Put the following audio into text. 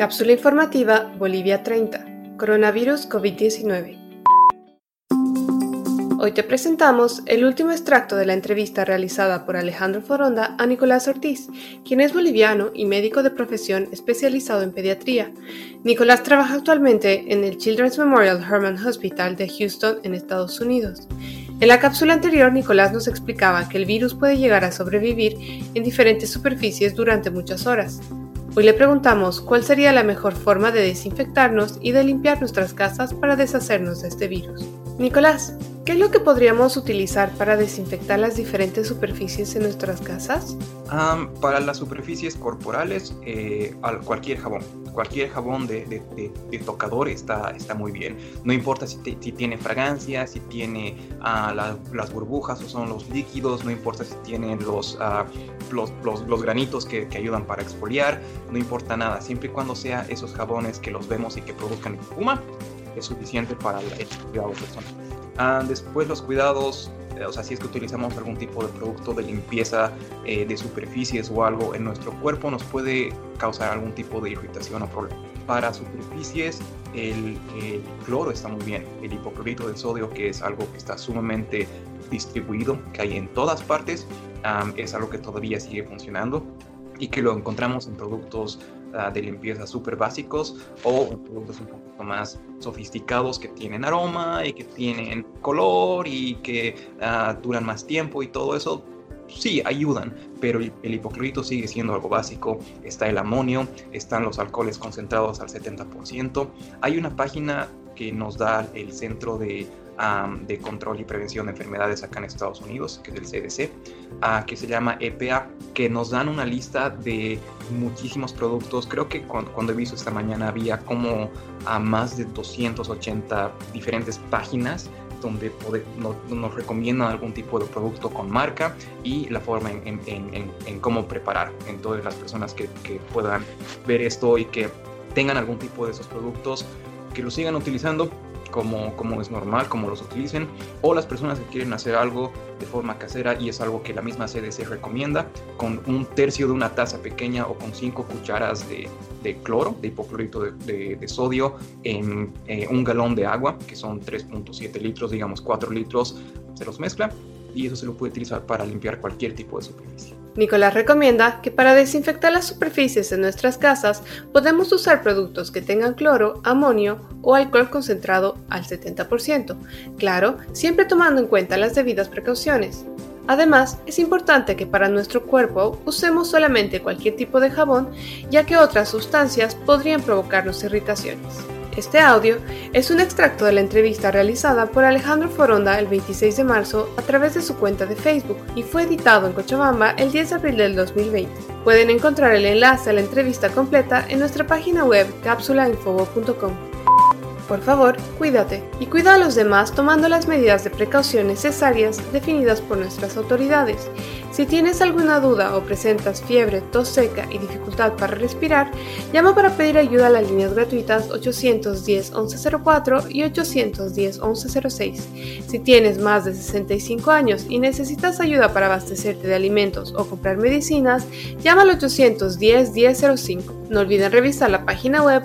Cápsula informativa Bolivia 30. Coronavirus COVID-19. Hoy te presentamos el último extracto de la entrevista realizada por Alejandro Foronda a Nicolás Ortiz, quien es boliviano y médico de profesión especializado en pediatría. Nicolás trabaja actualmente en el Children's Memorial Hermann Hospital de Houston, en Estados Unidos. En la cápsula anterior, Nicolás nos explicaba que el virus puede llegar a sobrevivir en diferentes superficies durante muchas horas. Hoy le preguntamos cuál sería la mejor forma de desinfectarnos y de limpiar nuestras casas para deshacernos de este virus. Nicolás, ¿Qué es lo que podríamos utilizar para desinfectar las diferentes superficies en nuestras casas? Para las superficies corporales, eh, cualquier jabón. Cualquier jabón de, tocador está, está muy bien. No importa si, tiene fragancia, si tiene ah, las burbujas o son los líquidos, no importa si tiene los, ah, los, los, granitos que, que, ayudan para exfoliar, no importa nada. Siempre y cuando sea esos jabones que los vemos y que produzcan espuma, es suficiente para el cuidado personal. Ah, después los cuidados, o sea, si es que utilizamos algún tipo de producto de limpieza eh, de superficies o algo en nuestro cuerpo, nos puede causar algún tipo de irritación o problema. Para superficies, el, cloro está muy bien. El hipoclorito de sodio, que es algo que está sumamente distribuido, que hay en todas partes, es algo que todavía sigue funcionando y que lo encontramos en productos ah, de limpieza súper básicos o productos un poquito más sofisticados que tienen aroma y que tienen color y que ah, duran más tiempo y todo eso. Sí, ayudan, pero el, hipoclorito sigue siendo algo básico. Está el amonio, están los alcoholes concentrados al 70%. Hay una página que nos da el Centro de de Control y Prevención de Enfermedades acá en Estados Unidos, que es el CDC, que se llama EPA, que nos dan una lista de muchísimos productos. Creo que cuando, he visto esta mañana había como a más de 280 diferentes páginas donde nos, recomiendan algún tipo de producto con marca y la forma en, cómo preparar. Entonces las personas que, que, puedan ver esto y que tengan algún tipo de esos productos, que lo sigan utilizando como, es normal, como los utilicen, o las personas que quieren hacer algo de forma casera y es algo que la misma CDC recomienda, con un tercio de una taza pequeña o con cinco cucharas de, cloro, de hipoclorito de, de, sodio, en eh, un galón de agua, que son 3.7 litros, digamos 4 litros, se los mezcla y eso se lo puede utilizar para limpiar cualquier tipo de superficie. Nicolás recomienda que para desinfectar las superficies en nuestras casas podemos usar productos que tengan cloro, amonio o alcohol concentrado al 70%, claro, siempre tomando en cuenta las debidas precauciones. Además, es importante que para nuestro cuerpo usemos solamente cualquier tipo de jabón, ya que otras sustancias podrían provocarnos irritaciones. Este audio es un extracto de la entrevista realizada por Alejandro Foronda el 26 de marzo a través de su cuenta de Facebook y fue editado en Cochabamba el 10 de abril del 2020. Pueden encontrar el enlace a la entrevista completa en nuestra página web cápsulainfobo.com. Por favor, cuídate y cuida a los demás tomando las medidas de precaución necesarias definidas por nuestras autoridades. Si tienes alguna duda o presentas fiebre, tos seca y dificultad para respirar, llama para pedir ayuda a las líneas gratuitas 810 1104 y 810 1106. Si tienes más de 65 años y necesitas ayuda para abastecerte de alimentos o comprar medicinas, llama al 810 1005. No olviden revisar la página web